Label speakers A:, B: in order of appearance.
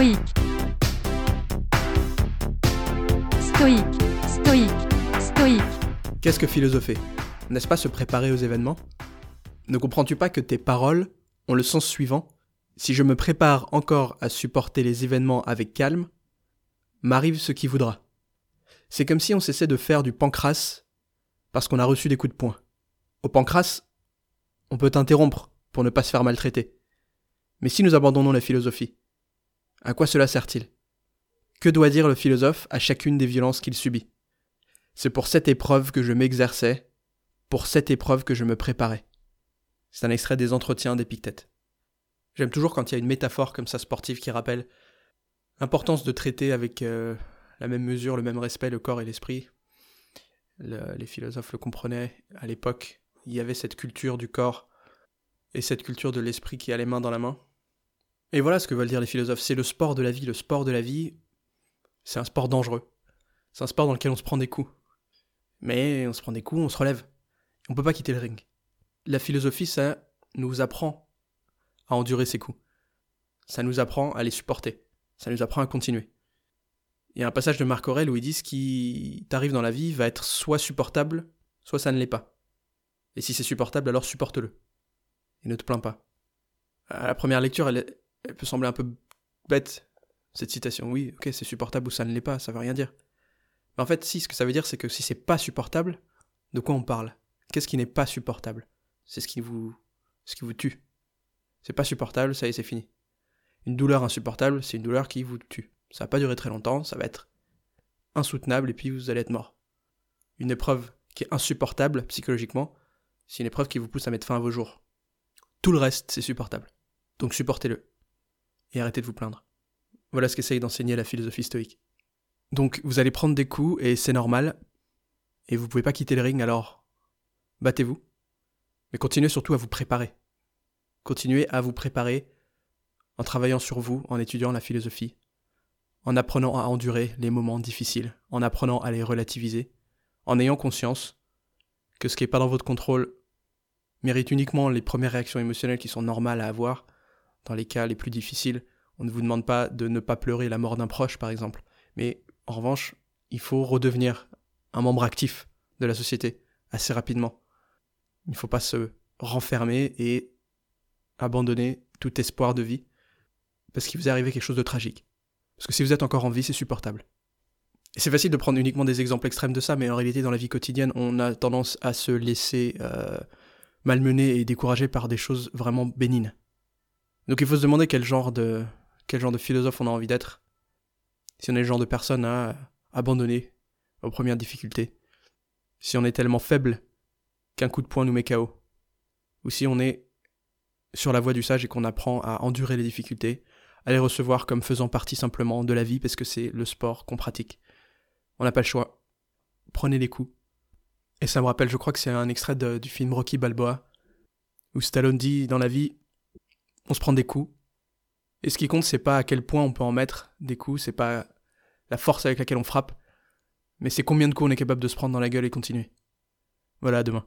A: stoïque, stoïque, stoïque.
B: Qu'est-ce que philosopher N'est-ce pas se préparer aux événements? Ne comprends-tu pas que tes paroles ont le sens suivant? Si je me prépare encore à supporter les événements avec calme, m'arrive ce qui voudra. C'est comme si on cessait de faire du pancras parce qu'on a reçu des coups de poing. Au pancras, on peut t'interrompre pour ne pas se faire maltraiter. Mais si nous abandonnons la philosophie, à quoi cela sert-il? Que doit dire le philosophe à chacune des violences qu'il subit? C'est pour cette épreuve que je m'exerçais, pour cette épreuve que je me préparais. C'est un extrait des entretiens d'Épictète. J'aime toujours quand il y a une métaphore comme ça sportive qui rappelle l'importance de traiter avec euh, la même mesure, le même respect le corps et l'esprit. les philosophes le comprenaient à l'époque. Il y avait cette culture du corps et cette culture de l'esprit qui allait main dans la main. Et voilà ce que veulent dire les philosophes. C'est le sport de la vie. Le sport de la vie, c'est un sport dangereux. C'est un sport dans lequel on se prend des coups. Mais on se prend des coups, on se relève. On peut pas quitter le ring. La philosophie, ça nous apprend à endurer ces coups. Ça nous apprend à les supporter. Ça nous apprend à continuer. Il y a un passage de Marc Aurèle où il dit ce qui t'arrive dans la vie va être soit supportable, soit ça ne l'est pas. Et si c'est supportable, alors supporte-le. Et ne te plains pas. À la première lecture, elle, elle peut sembler un peu bête, cette citation. Oui, ok, c'est supportable ou ça ne l'est pas, ça veut rien dire. Mais en fait, si, ce que ça veut dire, c'est que si c'est pas supportable, de quoi on parle? Qu'est-ce qui n'est pas supportable? C'est ce qui vous, ce qui vous tue. C'est pas supportable, ça y est, c'est fini. Une douleur insupportable, c'est une douleur qui vous tue. Ça va pas durer très longtemps, ça va être insoutenable et puis vous allez être mort. Une épreuve qui est insupportable psychologiquement, c'est une épreuve qui vous pousse à mettre fin à vos jours. Tout le reste, c'est supportable. Donc supportez-le et arrêtez de vous plaindre. Voilà ce qu'essaye d'enseigner la philosophie stoïque. Donc vous allez prendre des coups et c'est normal, et vous pouvez pas quitter le ring alors battez-vous, mais continuez surtout à vous préparer. Continuez à vous préparer en travaillant sur vous, en étudiant la philosophie, en apprenant à endurer les moments difficiles, en apprenant à les relativiser, en ayant conscience que ce qui n'est pas dans votre contrôle mérite uniquement les premières réactions émotionnelles qui sont normales à avoir, dans les cas les plus difficiles, on ne vous demande pas de ne pas pleurer la mort d'un proche, par exemple. Mais en revanche, il faut redevenir un membre actif de la société assez rapidement. Il ne faut pas se renfermer et abandonner tout espoir de vie parce qu'il vous est arrivé quelque chose de tragique. Parce que si vous êtes encore en vie, c'est supportable. C'est facile de prendre uniquement des exemples extrêmes de ça, mais en réalité, dans la vie quotidienne, on a tendance à se laisser euh, malmener et décourager par des choses vraiment bénines. Donc il faut se demander quel genre de, quel genre de philosophe on a envie d'être. Si on est le genre de personne à abandonner aux premières difficultés. Si on est tellement faible qu'un coup de poing nous met KO. Ou si on est sur la voie du sage et qu'on apprend à endurer les difficultés, à les recevoir comme faisant partie simplement de la vie parce que c'est le sport qu'on pratique. On n'a pas le choix. Prenez les coups. Et ça me rappelle, je crois que c'est un extrait du film Rocky Balboa, où Stallone dit dans la vie, on se prend des coups. Et ce qui compte, c'est pas à quel point on peut en mettre des coups, c'est pas la force avec laquelle on frappe, mais c'est combien de coups on est capable de se prendre dans la gueule et continuer. Voilà, à demain.